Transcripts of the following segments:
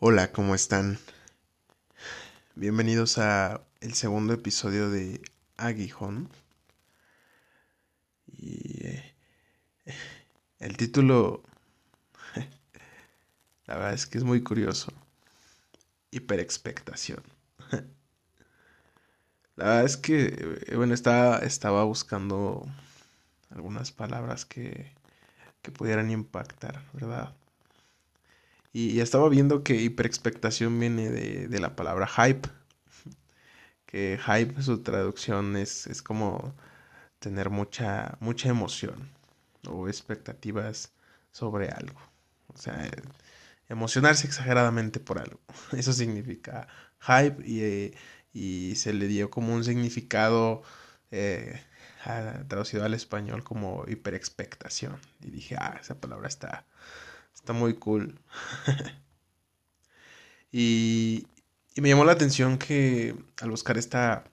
Hola, ¿cómo están? Bienvenidos a el segundo episodio de Aguijón. Y eh, el título, la verdad es que es muy curioso. Hiperexpectación. La verdad es que, eh, bueno, estaba, estaba buscando algunas palabras que, que pudieran impactar, ¿verdad? Y, estaba viendo que hiperexpectación viene de, la palabra hype. Que hype, su traducción es, es como tener mucha, mucha emoción o expectativas sobre algo. O sea, emocionarse exageradamente por algo. Eso significa hype y, y se le dio como un significado eh, traducido al español como hiperexpectación. Y dije, ah, esa palabra está, Está muy cool. y, y, me llamó la atención que al buscar esta,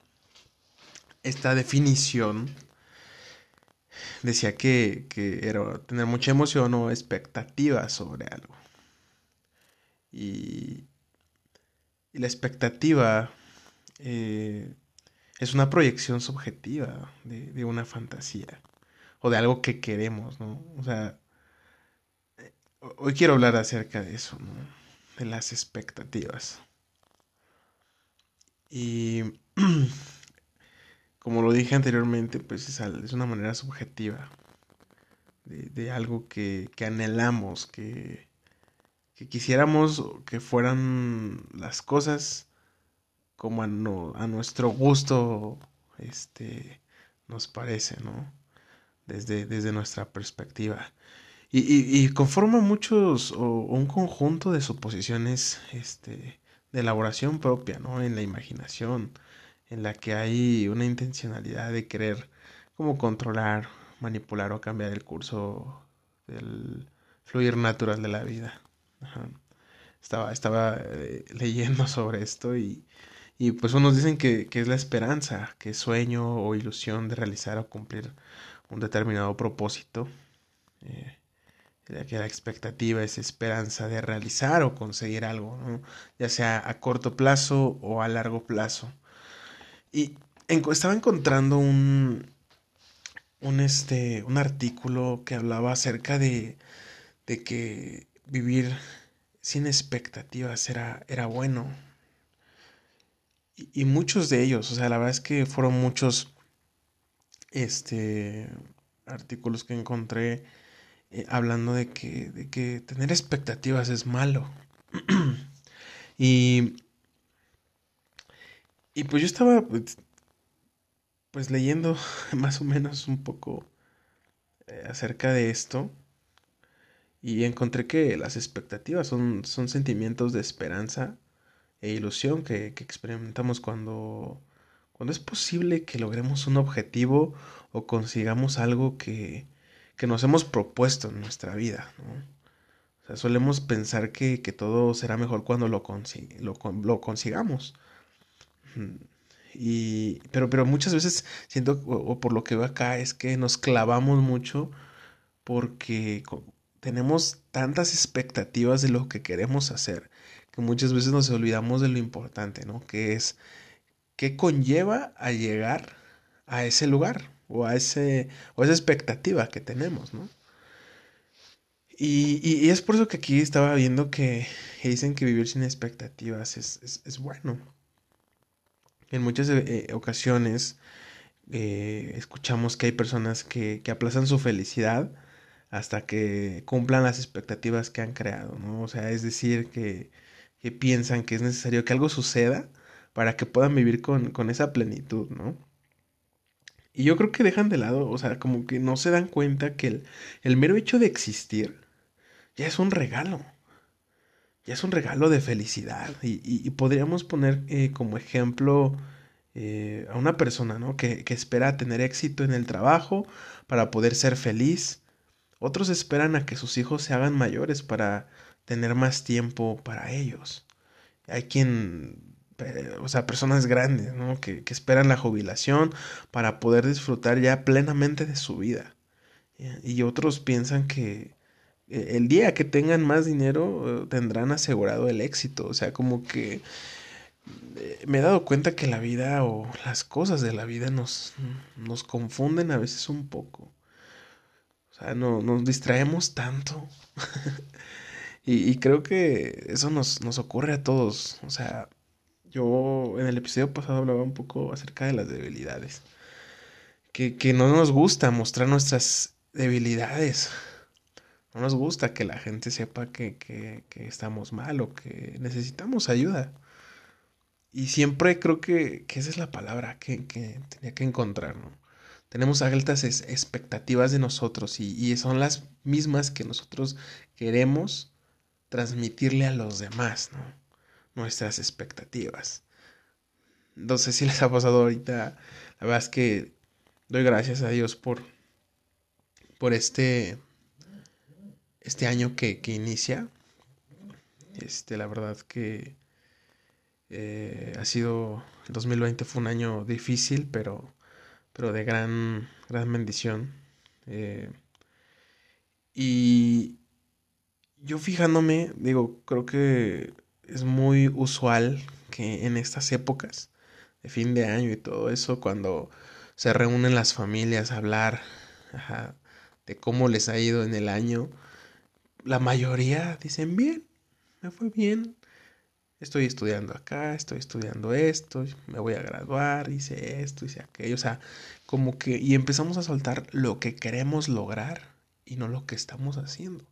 esta definición, decía que, que era tener mucha emoción o expectativa sobre algo. Y, y la expectativa eh, es una proyección subjetiva de, de, una fantasía o de algo que queremos, ¿no? O sea, Hoy quiero hablar acerca de eso, de las expectativas. Y como lo dije anteriormente, pues es, una manera subjetiva de, algo que, anhelamos, que, quisiéramos que fueran las cosas como a, nuestro gusto este, nos parece, ¿no? Desde nuestra perspectiva. Y, conforma muchos o, un conjunto de suposiciones este, de elaboración propia, ¿no? En la imaginación, en la que hay una intencionalidad de querer como controlar, manipular o cambiar el curso del fluir natural de la vida. Estaba, estaba eh, leyendo sobre esto y, y pues unos dicen que, que, es la esperanza, que es sueño o ilusión de realizar o cumplir un determinado propósito. Eh, que la expectativa es esperanza de realizar o conseguir algo, ya sea a corto plazo o a largo plazo. Y estaba encontrando un, un, este, un artículo que hablaba acerca de, de que vivir sin expectativas era, era bueno. Y, y, muchos de ellos, o sea, la verdad es que fueron muchos este, artículos que encontré eh, hablando de que, de que tener expectativas es malo. y, y pues yo estaba pues, pues leyendo más o menos un poco eh, acerca de esto y encontré que las expectativas son, son sentimientos de esperanza e ilusión que, que experimentamos cuando, cuando es posible que logremos un objetivo o consigamos algo que, que nos hemos propuesto en nuestra vida. ¿no? O sea, solemos pensar que, que, todo será mejor cuando lo, lo, consigamos. Y, pero, pero muchas veces siento, o, por lo que veo acá, es que nos clavamos mucho porque tenemos tantas expectativas de lo que queremos hacer que muchas veces nos olvidamos de lo importante, ¿no? Que es qué conlleva a llegar a ese lugar o a, ese, o esa expectativa que tenemos, ¿no? Y, y, es por eso que aquí estaba viendo que, dicen que vivir sin expectativas es, es, bueno. En muchas eh, ocasiones eh, escuchamos que hay personas que, que aplazan su felicidad hasta que cumplan las expectativas que han creado, ¿no? O sea, es decir, que, que piensan que es necesario que algo suceda para que puedan vivir con, con esa plenitud, ¿no? Y yo creo que dejan de lado, o sea, como que no se dan cuenta que el, mero hecho de existir ya es un regalo. Ya es un regalo de felicidad. Y, podríamos poner eh, como ejemplo eh, a una persona, ¿no? Que, que espera tener éxito en el trabajo para poder ser feliz. Otros esperan a que sus hijos se hagan mayores para tener más tiempo para ellos. Hay quien o sea, personas grandes, ¿no? Que, que, esperan la jubilación para poder disfrutar ya plenamente de su vida. Y otros piensan que, e, el día que tengan más dinero eh, tendrán asegurado el éxito. O sea, como que eh, me he dado cuenta que la vida o las cosas de la vida nos, nos confunden a veces un poco. O sea, no, nos distraemos tanto. y, creo que eso nos, nos ocurre a todos. O sea, yo en el episodio pasado hablaba un poco acerca de las debilidades. Que, que no nos gusta mostrar nuestras debilidades. No nos gusta que la gente sepa que, que, estamos mal o que necesitamos ayuda. Y siempre creo que, que esa es la palabra que, que, tenía que encontrar, ¿no? Tenemos altas expectativas de nosotros y, y, son las mismas que nosotros queremos transmitirle a los demás, ¿no? Nuestras expectativas. No sé si les ha pasado ahorita. La verdad es que doy gracias a Dios por, por este, este año que, que inicia. Este, la verdad que eh, ha sido, el 2020 fue un año difícil, pero, pero de gran, gran bendición. Eh, y yo fijándome, digo, creo que es muy usual que en estas épocas de fin de año y todo eso, cuando se reúnen las familias a hablar de cómo les ha ido en el año, la mayoría dicen bien, me fue bien, estoy estudiando acá, estoy estudiando esto, me voy a graduar, hice esto, hice aquello, o sea, como que, y empezamos a soltar lo que queremos lograr y no lo que estamos haciendo.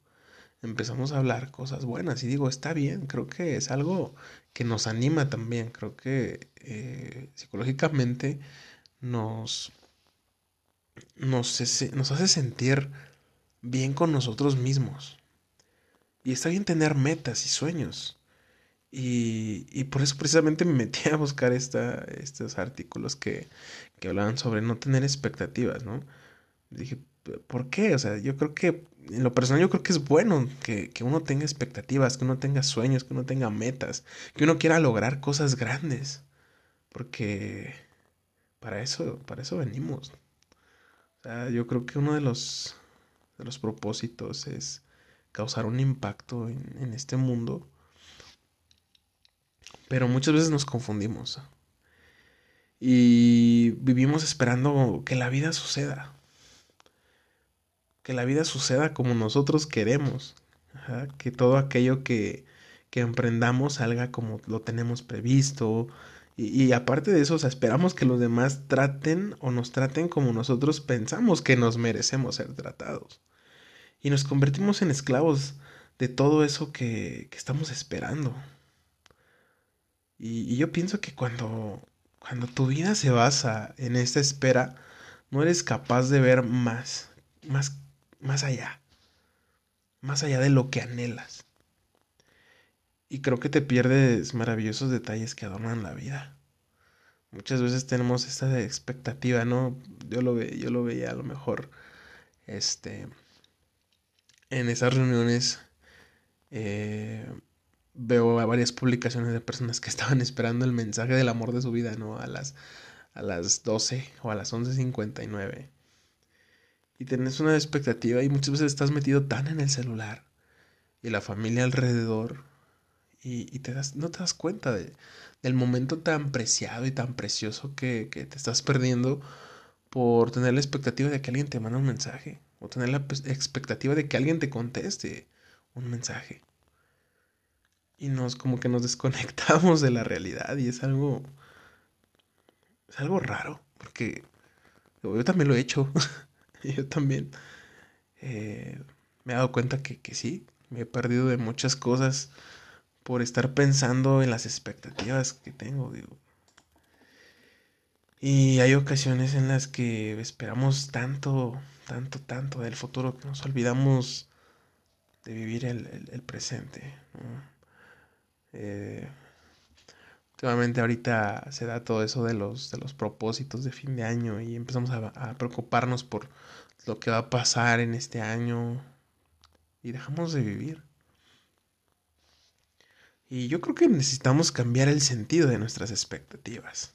Empezamos a hablar cosas buenas y digo, está bien, creo que es algo que nos anima también, creo que eh, psicológicamente nos, nos, nos hace sentir bien con nosotros mismos. Y está bien tener metas y sueños. Y, y, por eso precisamente me metí a buscar esta, estos artículos que, que hablaban sobre no tener expectativas, ¿no? Dije, ¿por qué? O sea, yo creo que, en lo personal yo creo que es bueno que, que uno tenga expectativas, que uno tenga sueños, que uno tenga metas, que uno quiera lograr cosas grandes. Porque para eso, para eso venimos. O sea, yo creo que uno de los, de los propósitos es causar un impacto en, en este mundo pero muchas veces nos confundimos. Y vivimos esperando que la vida suceda. Que la vida suceda como nosotros queremos. Que todo aquello que, que emprendamos salga como lo tenemos previsto. Y, y, aparte de eso, esperamos que los demás traten o nos traten como nosotros pensamos que nos merecemos ser tratados. Y nos convertimos en esclavos de todo eso que, que estamos esperando. Y, yo pienso que cuando, cuando tu vida se basa en esta espera, no eres capaz de ver más, más, más allá, más allá de lo que anhelas. Y creo que te pierdes maravillosos detalles que adornan la vida. Muchas veces tenemos esta expectativa, ¿no? Yo lo, ve, yo lo veía a lo mejor, este, en esas reuniones, eh, veo varias publicaciones de personas que estaban esperando el mensaje del amor de su vida, ¿no? A las, a las 12 o a las 11.59. Y tenés una expectativa y muchas veces estás metido tan en el celular y la familia alrededor y, te das, no te das cuenta de, del momento tan preciado y tan precioso que, que te estás perdiendo por tener la expectativa de que alguien te mande un mensaje o tener la expectativa de que alguien te conteste un mensaje. Y nos como que nos desconectamos de la realidad y es algo es algo raro porque yo también lo he hecho yo también eh, me he dado cuenta que, que sí me he perdido de muchas cosas por estar pensando en las expectativas que tengo y hay ocasiones en las que esperamos tanto tanto tanto del futuro que nos olvidamos de vivir el, el, presente eh, últimamente ahorita se da todo eso de los, de los propósitos de fin de año y empezamos a, preocuparnos por lo que va a pasar en este año y dejamos de vivir. Y yo creo que necesitamos cambiar el sentido de nuestras expectativas.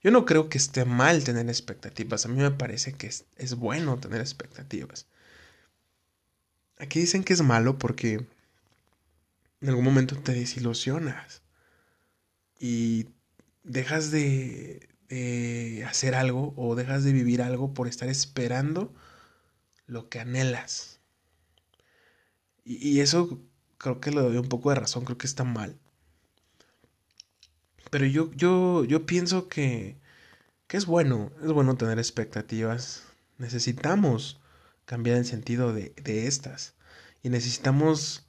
Yo no creo que esté mal tener expectativas, a mí me parece que es bueno tener expectativas. aquí dicen que es malo porque en algún momento te desilusionas y dejas de, de hacer algo o dejas de vivir algo por estar esperando lo que anhelas. Y, eso creo que le doy un poco de razón, creo que está mal. Pero yo, yo, yo pienso que, que es bueno, es bueno tener expectativas. Necesitamos cambiar el sentido de, de estas. Y necesitamos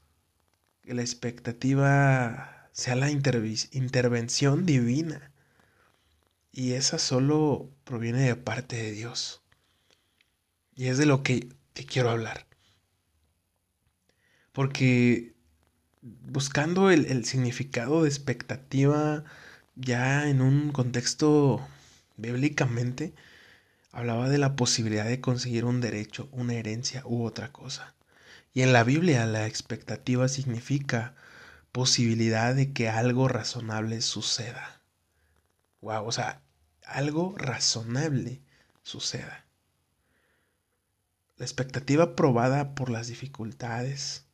que la expectativa sea la intervención divina. Y esa solo proviene de parte de Dios. Y es de lo que te quiero hablar. Porque buscando el, significado de expectativa ya en un contexto bíblicamente, hablaba de la posibilidad de conseguir un derecho, una herencia u otra cosa. Y en la Biblia la expectativa significa posibilidad de que algo razonable suceda. Wow, o sea, algo razonable suceda. La expectativa probada por las dificultades,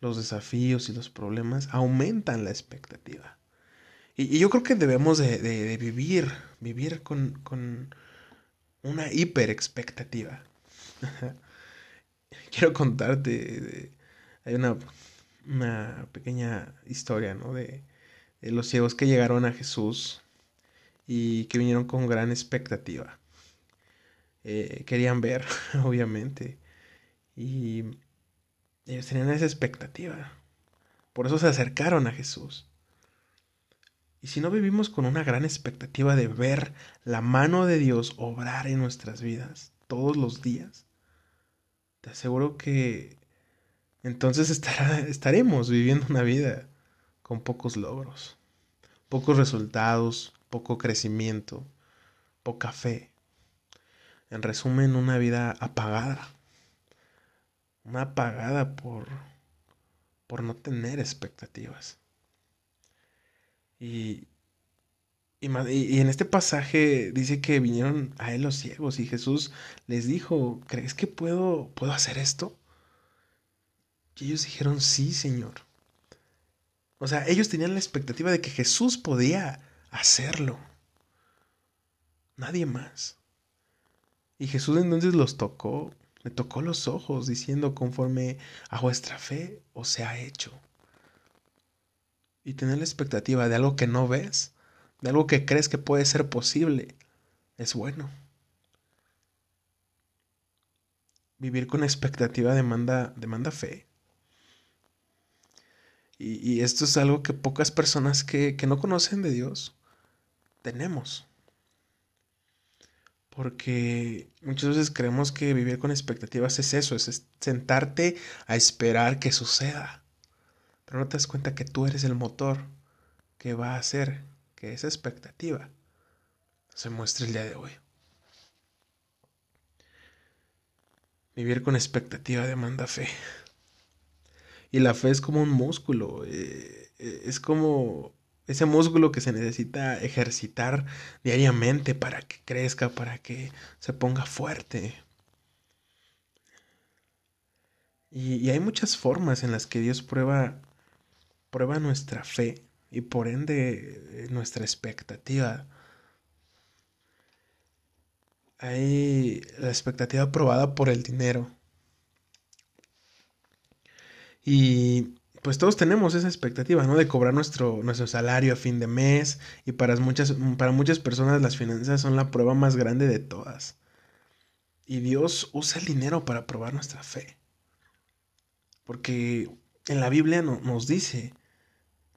los desafíos y los problemas aumentan la expectativa. Y, yo creo que debemos de, vivir, vivir con, con una hiper expectativa. Quiero contarte, hay una, una, pequeña historia, ¿no? De, los ciegos que llegaron a Jesús y que vinieron con gran expectativa. Eh, querían ver, obviamente. Y ellos tenían esa expectativa. Por eso se acercaron a Jesús. Y si no vivimos con una gran expectativa de ver la mano de Dios obrar en nuestras vidas todos los días, te aseguro que entonces estaremos viviendo una vida con pocos logros, pocos resultados, poco crecimiento, poca fe. En resumen, una vida apagada. Una apagada por, por no tener expectativas. Y, y, en este pasaje dice que vinieron a él los ciegos y Jesús les dijo, ¿crees que puedo, puedo hacer esto? Y ellos dijeron, sí, Señor. O sea, ellos tenían la expectativa de que Jesús podía hacerlo. Nadie más. Y Jesús entonces los tocó, le tocó los ojos, diciendo, conforme a vuestra fe os se ha hecho. Y tener la expectativa de algo que no ves, de algo que crees que puede ser posible, es bueno. Vivir con expectativa demanda, demanda fe. Y, esto es algo que pocas personas que, que no conocen de Dios tenemos. Porque muchas veces creemos que vivir con expectativas es eso, es sentarte a esperar que suceda. Pero no te das cuenta que tú eres el motor que va a hacer que esa expectativa se muestre el día de hoy. Vivir con expectativa demanda fe. Y la fe es como un músculo, eh, eh, es como ese músculo que se necesita ejercitar diariamente para que crezca, para que se ponga fuerte. Y, hay muchas formas en las que Dios prueba, prueba nuestra fe y por ende nuestra expectativa. Hay la expectativa probada por el dinero. Y pues todos tenemos esa expectativa, ¿no? De cobrar nuestro, nuestro salario a fin de mes y para muchas, para muchas personas las finanzas son la prueba más grande de todas. Y Dios usa el dinero para probar nuestra fe. Porque en la Biblia nos dice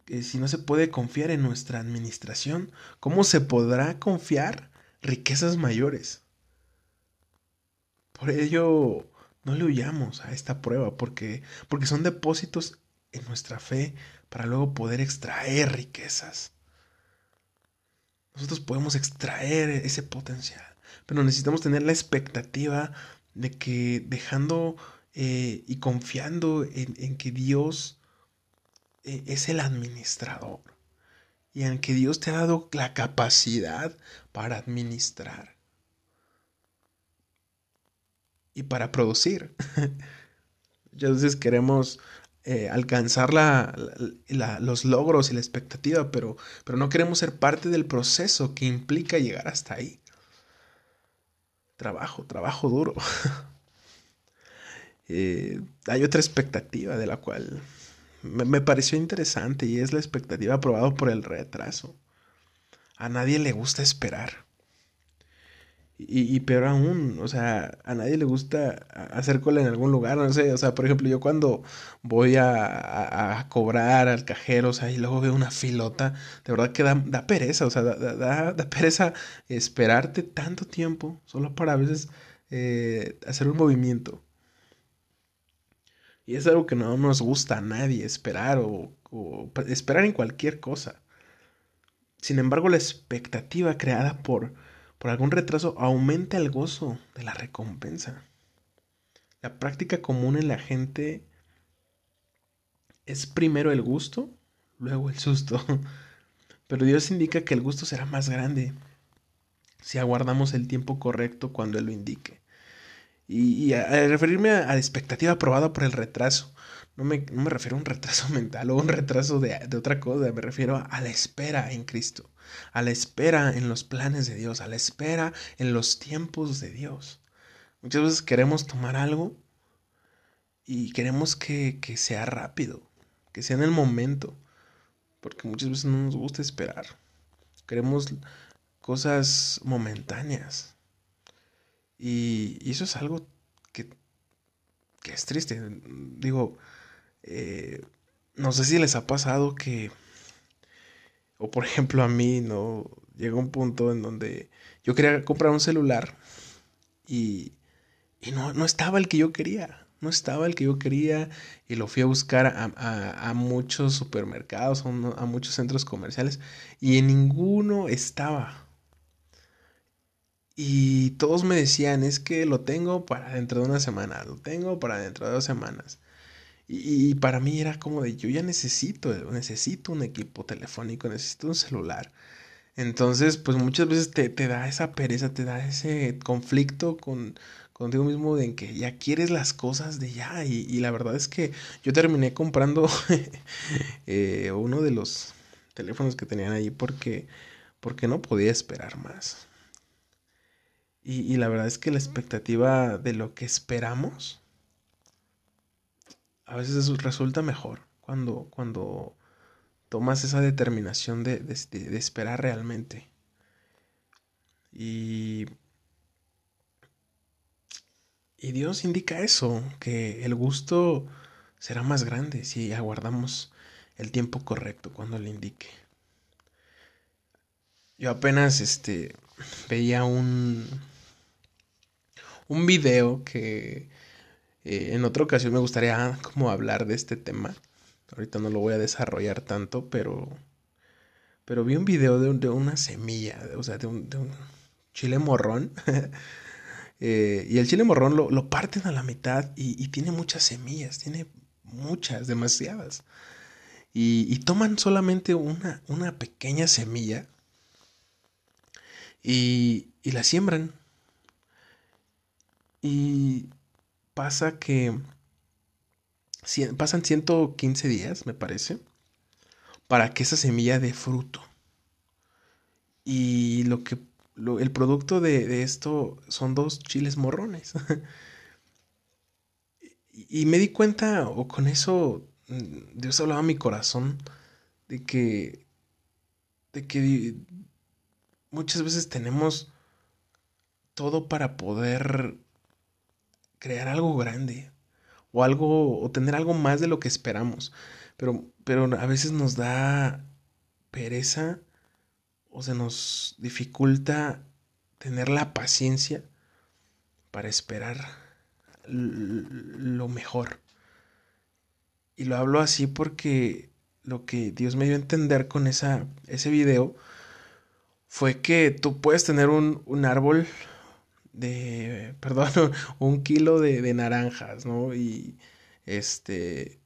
que si no se puede confiar en nuestra administración, ¿cómo se podrá confiar riquezas mayores? Por ello, no le huyamos a esta prueba, porque, porque son depósitos en nuestra fe para luego poder extraer riquezas. Nosotros podemos extraer ese potencial, pero necesitamos tener la expectativa de que dejando eh, y confiando en, que Dios eh, es el administrador y en que Dios te ha dado la capacidad para administrar y para producir. Veces queremos eh, alcanzar los logros y la expectativa, pero, pero no queremos ser parte del proceso que implica llegar hasta ahí. Trabajo, trabajo duro. Eh, hay otra expectativa de la cual me, pareció interesante y es la expectativa aprobada por el retraso. A nadie le gusta esperar. Y, peor aún, o sea, a nadie le gusta hacer cola en algún lugar, no sé, o sea, por ejemplo, yo cuando voy a, cobrar al cajero, o sea, y luego veo una filota, de verdad que da, pereza, o sea, da, pereza esperarte tanto tiempo solo para a veces eh, hacer un movimiento. Y es algo que no nos gusta a nadie, esperar o, esperar en cualquier cosa. Sin embargo, la expectativa creada por, por algún retraso aumenta el gozo de la recompensa. La práctica común en la gente es primero el gusto, luego el susto. Pero Dios indica que el gusto será más grande si aguardamos el tiempo correcto cuando Él lo indique. Y, a, referirme a, la expectativa aprobada por el retraso. No me, refiero a un retraso mental o un retraso de, otra cosa, me refiero a, la espera en Cristo, a la espera en los planes de Dios, a la espera en los tiempos de Dios. Muchas veces queremos tomar algo y queremos que, que sea rápido, que sea en el momento, porque muchas veces no nos gusta esperar. Queremos cosas momentáneas. Y, eso es algo que, es triste. Digo, eh, no sé si les ha pasado que, o por ejemplo a mí, ¿no? Llega un punto en donde yo quería comprar un celular y, y no, no estaba el que yo quería no estaba el que yo quería y lo fui a buscar a, a, muchos supermercados, a, muchos centros comerciales y en ninguno estaba. Y todos me decían, es que lo tengo para dentro de una semana, lo tengo para dentro de dos semanas. Y, para mí era como de, yo ya necesito, necesito un equipo telefónico, necesito un celular. Entonces, pues muchas veces te, da esa pereza, te da ese conflicto con, contigo mismo de que ya quieres las cosas de ya. Y, la verdad es que yo terminé comprando eh, uno de los teléfonos que tenían ahí porque, porque no podía esperar más. Y, la verdad es que la expectativa de lo que esperamos a veces resulta mejor cuando, cuando tomas esa determinación de, de, esperar realmente. Y, y Dios indica eso, que el gusto será más grande si aguardamos el tiempo correcto cuando le indique. Yo apenas este veía un un video que eh, en otra ocasión me gustaría como hablar de este tema. Ahorita no lo voy a desarrollar tanto, pero, pero vi un video de, una semilla, o sea, de un, chile morrón. Eh, y el chile morrón lo, parten a la mitad y, tiene muchas semillas, tiene muchas, demasiadas. Y, toman solamente una, una pequeña semilla y la siembran y pasa que pasan 115 días, me parece, para que esa semilla dé fruto. Y lo que el producto de, esto son dos chiles morrones. y, me di cuenta, o con eso mm, Dios hablaba a mi corazón, de que, de que muchas veces tenemos todo para poder crear algo grande o algo o tener algo más de lo que esperamos. Pero, pero a veces nos da pereza o se nos dificulta tener la paciencia para esperar lo mejor. Y lo hablo así porque lo que Dios me dio a entender con esa, ese video fue que tú puedes tener un, un árbol de, perdón, un kilo de, naranjas, ¿no? Y este,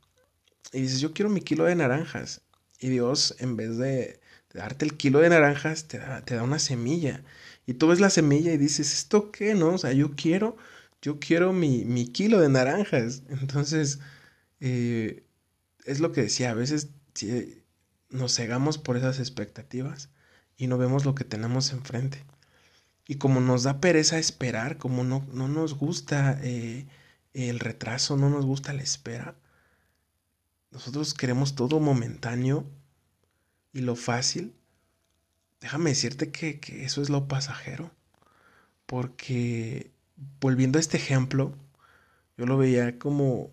y dices, yo quiero mi kilo de naranjas. Y Dios, en vez de, darte el kilo de naranjas, te da, te da una semilla. Y tú ves la semilla y dices, ¿esto qué, no? O sea, yo quiero, yo quiero mi, mi kilo de naranjas. Entonces, eh, es lo que decía, a veces nos cegamos por esas expectativas y no vemos lo que tenemos enfrente. Y como nos da pereza esperar, como no, no nos gusta eh, el retraso, no nos gusta la espera, nosotros queremos todo momentáneo y lo fácil. Déjame decirte que, que eso es lo pasajero. Porque volviendo a este ejemplo, yo lo veía como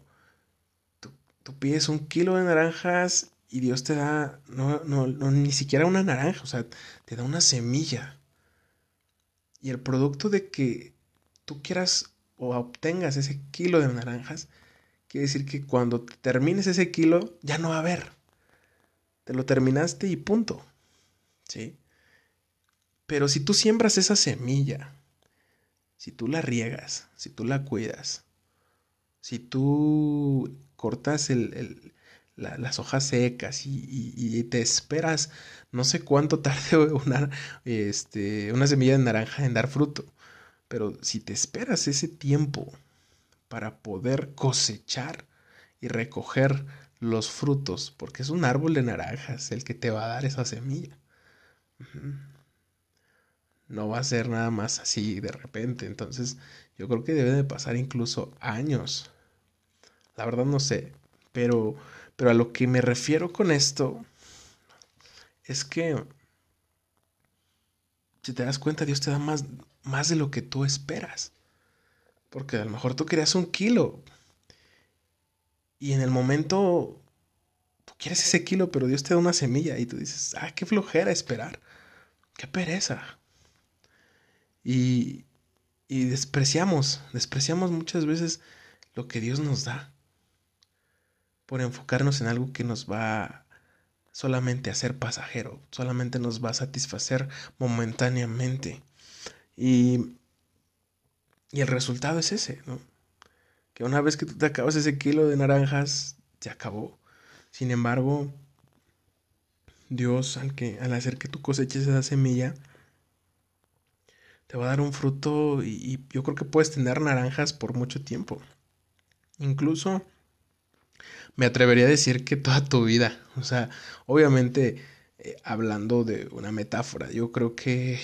tú, pides un kilo de naranjas y Dios te da, no, no, ni siquiera una naranja, o sea, te da una semilla. Y el producto de que tú quieras o obtengas ese kilo de naranjas, quiere decir que cuando termines ese kilo, ya no va a haber. Te lo terminaste y punto. ¿Sí? Pero si tú siembras esa semilla, si tú la riegas, si tú la cuidas, si tú cortas el, las hojas secas y, te esperas no sé cuánto tarde una, este, una semilla de naranja en dar fruto, pero si te esperas ese tiempo para poder cosechar y recoger los frutos, porque es un árbol de naranjas el que te va a dar esa semilla. No va a ser nada más así de repente, entonces yo creo que debe de pasar incluso años. La verdad no sé, pero pero a lo que me refiero con esto es que si te das cuenta, Dios te da más, más de lo que tú esperas. Porque a lo mejor tú querías un kilo. Y en el momento tú quieres ese kilo, pero Dios te da una semilla y tú dices, ah, qué flojera esperar. Qué pereza. Y, y despreciamos, despreciamos muchas veces lo que Dios nos da por enfocarnos en algo que nos va solamente a ser pasajero, solamente nos va a satisfacer momentáneamente. Y, y el resultado es ese, ¿no? Que una vez que tú te acabas ese kilo de naranjas, se acabó. Sin embargo, Dios, al, que, al hacer que tú coseches esa semilla, te va a dar un fruto y, y yo creo que puedes tener naranjas por mucho tiempo. Incluso me atrevería a decir que toda tu vida. O sea, obviamente eh, hablando de una metáfora, yo creo que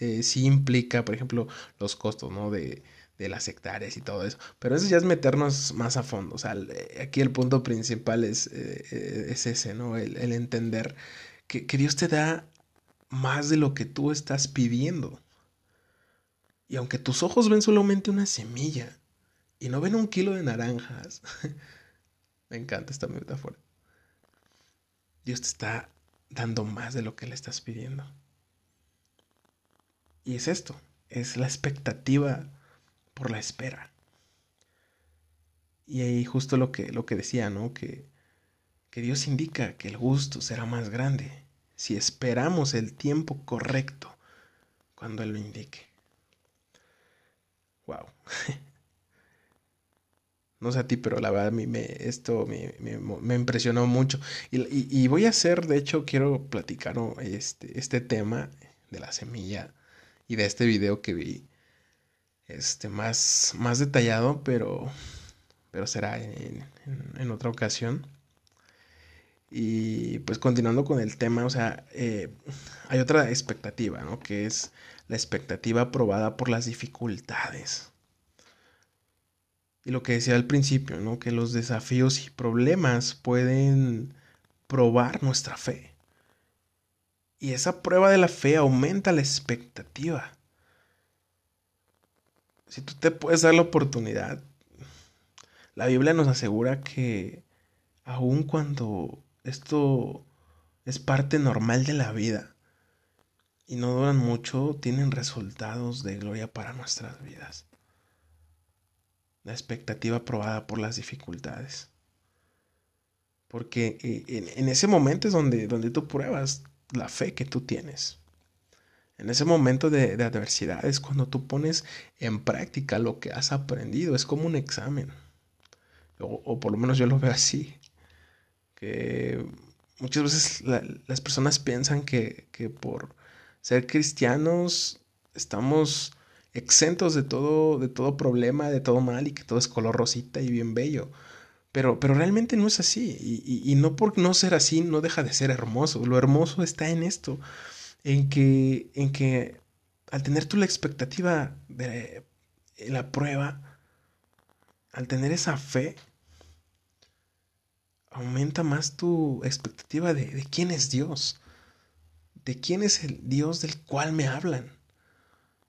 eh, sí implica, por ejemplo, los costos, ¿no? De, de las hectáreas y todo eso. Pero eso ya es meternos más a fondo. O sea, eh, aquí el punto principal es, es ese, ¿no? El, el entender que, que Dios te da más de lo que tú estás pidiendo. Y aunque tus ojos ven solamente una semilla y no ven un kilo de naranjas, Me encanta esta metáfora. Dios te está dando más de lo que le estás pidiendo. Y es esto, es la expectativa por la espera. Y ahí justo lo que, lo que decía, ¿no? Que, que Dios indica que el gusto será más grande si esperamos el tiempo correcto cuando Él lo indique. Wow. No sé a ti, pero la verdad a mí me, esto me, me, impresionó mucho. Y, voy a hacer, de hecho, quiero platicar este, este tema de la semilla y de este video que vi. Este, más, más detallado, pero, pero será en, en, otra ocasión. Y pues continuando con el tema, o sea, eh, hay otra expectativa, ¿no? Que es la expectativa probada por las dificultades. Y lo que decía al principio, ¿no? Que los desafíos y problemas pueden probar nuestra fe. Y esa prueba de la fe aumenta la expectativa. Si tú te puedes dar la oportunidad, la Biblia nos asegura que aun cuando esto es parte normal de la vida y no duran mucho, tienen resultados de gloria para nuestras vidas la expectativa probada por las dificultades. Porque eh, en, ese momento es donde, donde tú pruebas la fe que tú tienes. En ese momento de, adversidad es cuando tú pones en práctica lo que has aprendido. Es como un examen. O, por lo menos yo lo veo así. Que muchas veces las personas piensan que, que por ser cristianos estamos exentos de todo, de todo problema, de todo mal y que todo es color rosita y bien bello. Pero, pero realmente no es así. Y, y, no por no ser así no deja de ser hermoso. Lo hermoso está en esto. En que, en que al tener tú la expectativa de la prueba, al tener esa fe, aumenta más tu expectativa de, de quién es Dios. De quién es el Dios del cual me hablan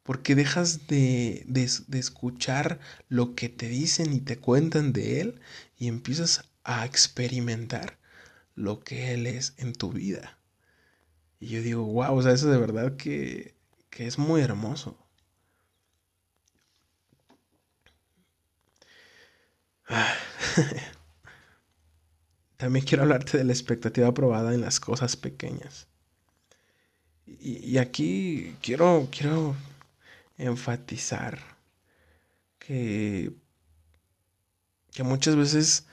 porque dejas de, de, escuchar lo que te dicen y te cuentan de Él y empiezas a experimentar lo que Él es en tu vida. Y yo digo, wow, o sea, eso de verdad que, que es muy hermoso. También quiero hablarte de la expectativa aprobada en las cosas pequeñas. Y, y aquí quiero, quiero enfatizar que, que muchas veces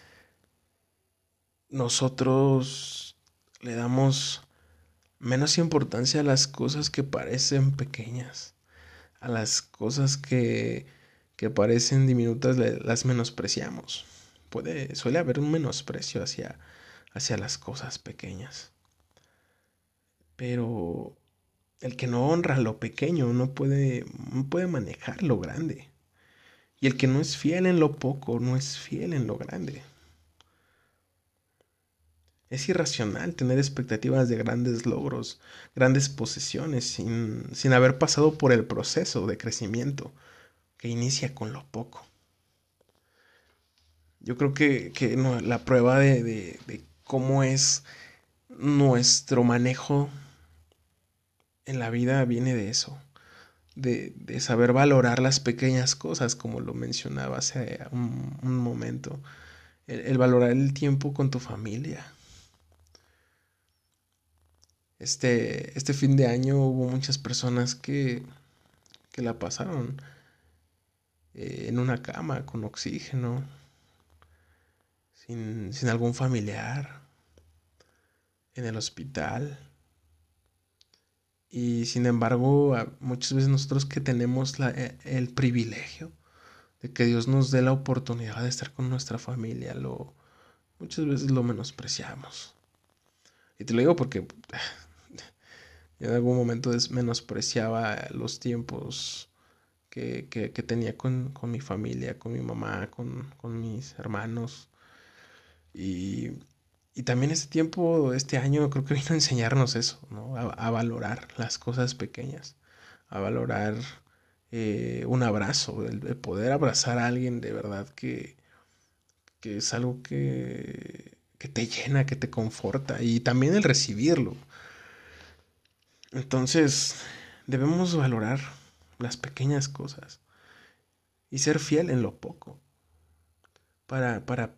nosotros le damos menos importancia a las cosas que parecen pequeñas, a las cosas que, que parecen diminutas las menospreciamos. Suele haber un menosprecio hacia, hacia las cosas pequeñas. Pero el que no honra lo pequeño no puede, puede manejar lo grande. Y el que no es fiel en lo poco no es fiel en lo grande. Es irracional tener expectativas de grandes logros, grandes posesiones, sin, sin haber pasado por el proceso de crecimiento que inicia con lo poco. Yo creo que, que la prueba de, de cómo es nuestro manejo en la vida viene de eso, de, de, saber valorar las pequeñas cosas, como lo mencionaba hace un, momento, el, valorar el tiempo con tu familia. Este, este fin de año hubo muchas personas que, que la pasaron eh, en una cama con oxígeno, sin, sin algún familiar, en el hospital. Y sin embargo, muchas veces nosotros que tenemos e, el privilegio de que Dios nos dé la oportunidad de estar con nuestra familia, lo, muchas veces lo menospreciamos. Y te lo digo porque en algún momento menospreciaba los tiempos que, que, tenía con, con, mi familia, con mi mamá, con, con mis hermanos. Y y también este tiempo, este año, creo que vino a enseñarnos eso, ¿no? A, valorar las cosas pequeñas, a valorar eh, un abrazo, el, poder abrazar a alguien de verdad que, que es algo que, que te llena, que te conforta, y también el recibirlo. Entonces, debemos valorar las pequeñas cosas y ser fiel en lo poco para, para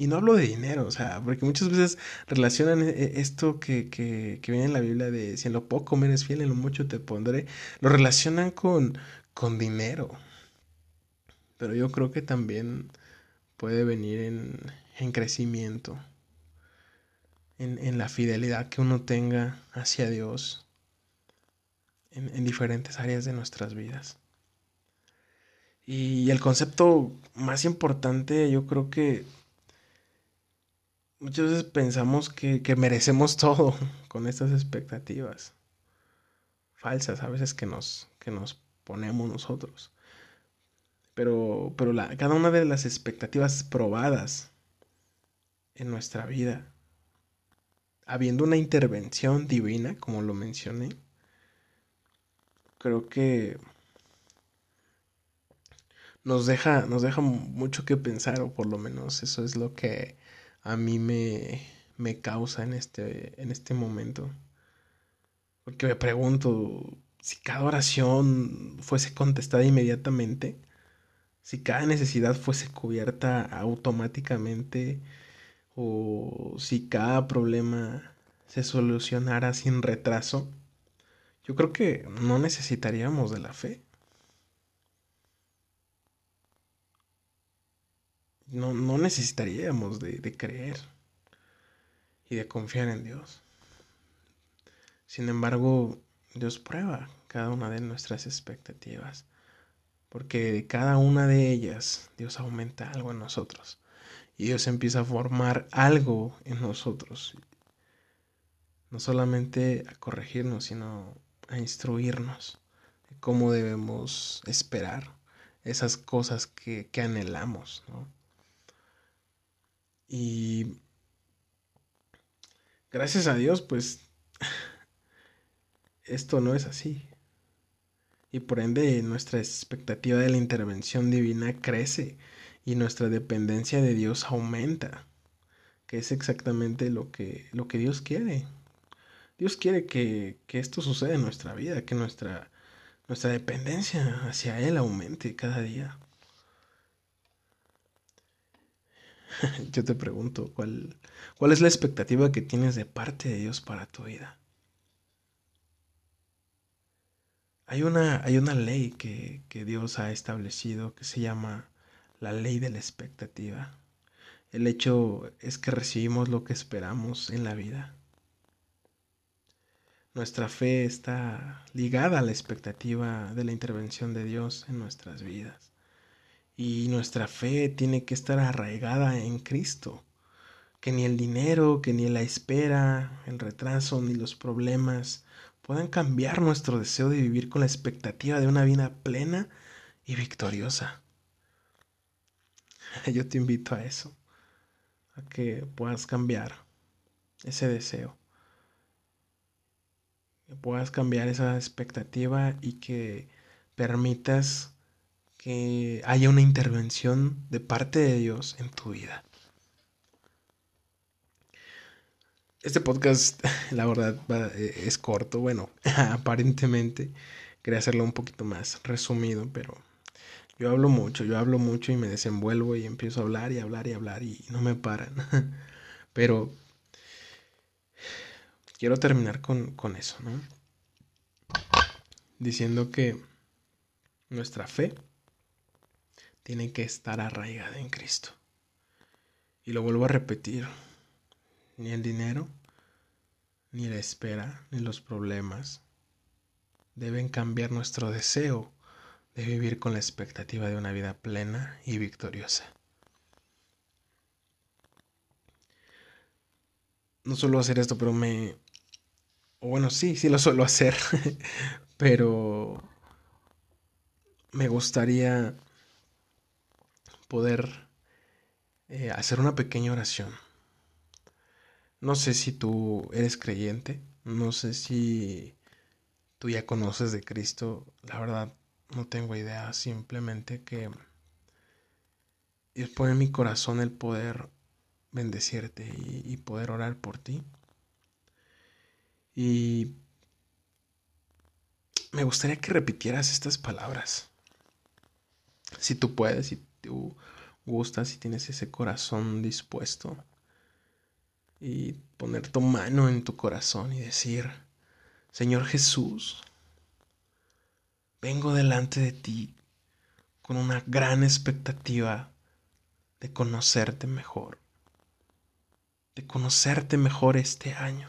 y no hablo de dinero, o sea, porque muchas veces relacionan e-, esto que, que, que viene en la Biblia de si en lo poco me eres fiel, en lo mucho te pondré, lo relacionan con, con dinero. Pero yo creo que también puede venir en, en crecimiento, en, en, la fidelidad que uno tenga hacia Dios en, en diferentes áreas de nuestras vidas. Y el concepto más importante yo creo que Muchas veces pensamos que, merecemos todo con estas expectativas falsas a veces que nos, que nos ponemos nosotros. Pero, pero cada una de las expectativas probadas en nuestra vida, habiendo una intervención divina, como lo mencioné, creo que nos deja, nos deja mucho que pensar, o por lo menos eso es lo que a mí me, me causa en este, en este momento. Porque me pregunto si cada oración fuese contestada inmediatamente, si cada necesidad fuese cubierta automáticamente, o si cada problema se solucionara sin retraso, yo creo que no necesitaríamos de la fe. No, no necesitaríamos de, de creer y de confiar en Dios. Sin embargo, Dios prueba cada una de nuestras expectativas porque de cada una de ellas Dios aumenta algo en nosotros. Y Dios empieza a formar algo en nosotros. No solamente a corregirnos, sino a instruirnos de cómo debemos esperar esas cosas que, que anhelamos. ¿no? Y gracias a Dios, pues esto no es así. Y por ende nuestra expectativa de la intervención divina crece y nuestra dependencia de Dios aumenta, que es exactamente lo que, lo que Dios quiere. Dios quiere que, que esto suceda en nuestra vida, que nuestra, nuestra dependencia hacia Él aumente cada día. Yo te pregunto, ¿cuál, ¿cuál es la expectativa que tienes de parte de Dios para tu vida? Hay una, hay una ley que, que Dios ha establecido que se llama la ley de la expectativa. El hecho es que recibimos lo que esperamos en la vida. Nuestra fe está ligada a la expectativa de la intervención de Dios en nuestras vidas. Y nuestra fe tiene que estar arraigada en Cristo. Que ni el dinero, que ni la espera, el retraso, ni los problemas puedan cambiar nuestro deseo de vivir con la expectativa de una vida plena y victoriosa. Yo te invito a eso, a que puedas cambiar ese deseo, que puedas cambiar esa expectativa y que permitas que haya una intervención de parte de Dios en tu vida. Este podcast, la verdad, eh, es corto. Bueno, aparentemente quería hacerlo un poquito más resumido, pero yo hablo mucho, yo hablo mucho y me desenvuelvo y empiezo a hablar y hablar y hablar y no me paran. pero quiero terminar con, con eso, ¿no? Diciendo que nuestra fe tiene que estar arraigada en Cristo. Y lo vuelvo a repetir, ni el dinero, ni la espera, ni los problemas deben cambiar nuestro deseo de vivir con la expectativa de una vida plena y victoriosa. No suelo hacer esto, pero me... O bueno, sí, sí lo suelo hacer, pero me gustaría poder eh, hacer una pequeña oración. No sé si tú eres creyente, no sé si tú ya conoces de Cristo, la verdad no tengo idea, simplemente que Dios pone en mi corazón el poder bendecirte y, y poder orar por ti. Y me gustaría que repitieras estas palabras. Si tú puedes, si tú gustas, si tienes ese corazón dispuesto y poner tu mano en tu corazón y decir, Señor Jesús, vengo delante de ti con una gran expectativa de conocerte mejor, de conocerte mejor este año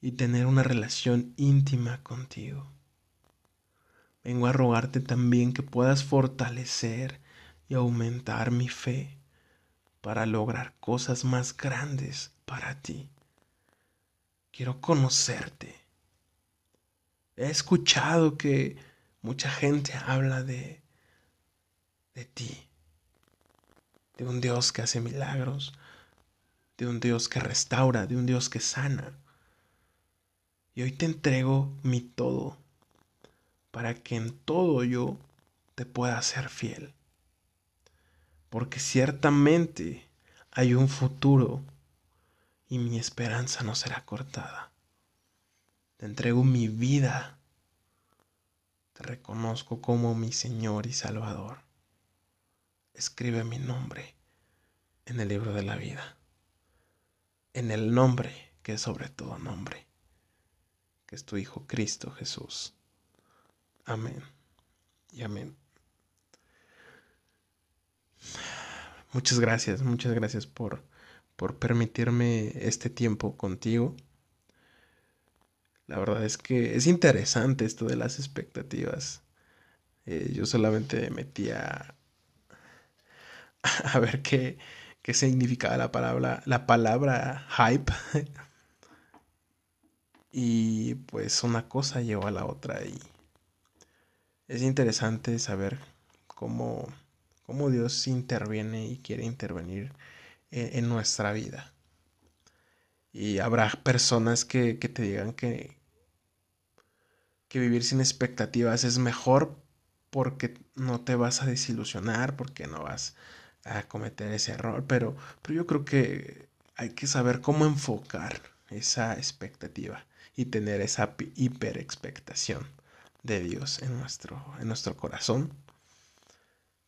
y tener una relación íntima contigo. Vengo a rogarte también que puedas fortalecer y aumentar mi fe para lograr cosas más grandes para ti. Quiero conocerte. He escuchado que mucha gente habla de de ti, de un Dios que hace milagros, de un Dios que restaura, de un Dios que sana. Y hoy te entrego mi todo para que en todo yo te pueda ser fiel. Porque ciertamente hay un futuro y mi esperanza no será cortada. Te entrego mi vida. Te reconozco como mi Señor y Salvador. Escribe mi nombre en el libro de la vida. En el nombre que es sobre todo nombre, que es tu Hijo Cristo Jesús. Amén y amén. Muchas gracias, muchas gracias por, por permitirme este tiempo contigo. La verdad es que es interesante esto de las expectativas. Eh, yo solamente metía a ver qué, qué significaba la palabra, la palabra hype. y pues una cosa llevó a la otra y es interesante saber cómo, cómo Dios interviene y quiere intervenir en, nuestra vida. Y habrá personas que, que te digan que, que vivir sin expectativas es mejor porque no te vas a desilusionar, porque no vas a cometer ese error, pero, pero yo creo que hay que saber cómo enfocar esa expectativa y tener esa hiper expectación de Dios en nuestro, en nuestro corazón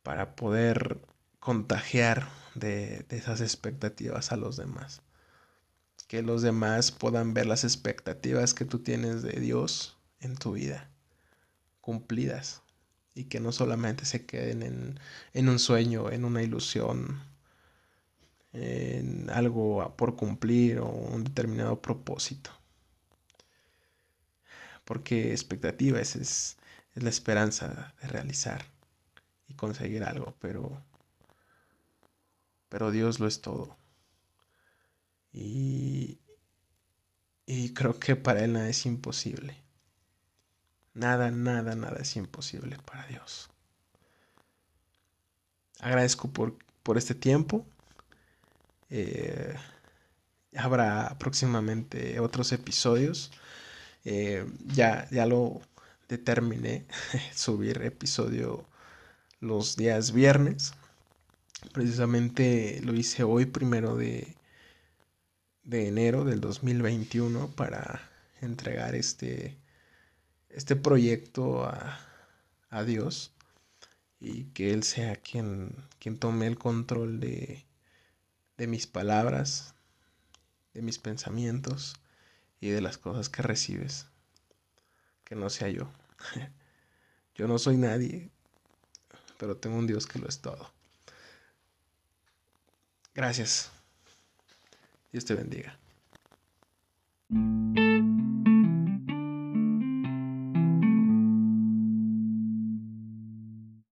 para poder contagiar de, de esas expectativas a los demás. Que los demás puedan ver las expectativas que tú tienes de Dios en tu vida cumplidas y que no solamente se queden en, en un sueño, en una ilusión, en algo por cumplir o un determinado propósito. Porque expectativa es, es, la esperanza de realizar y conseguir algo, pero, pero Dios lo es todo. Y, y creo que para Él nada es imposible. Nada, nada, nada es imposible para Dios. Agradezco por, por este tiempo. Eh, habrá próximamente otros episodios. Eh, ya, ya lo determiné, subir episodio los días viernes. Precisamente lo hice hoy, primero de, de enero del 2021, para entregar este este proyecto a, a Dios y que Él sea quien, quien tome el control de, de mis palabras, de mis pensamientos y de las cosas que recibes. Que no sea yo. Yo no soy nadie, pero tengo un Dios que lo es todo. Gracias. Dios te bendiga.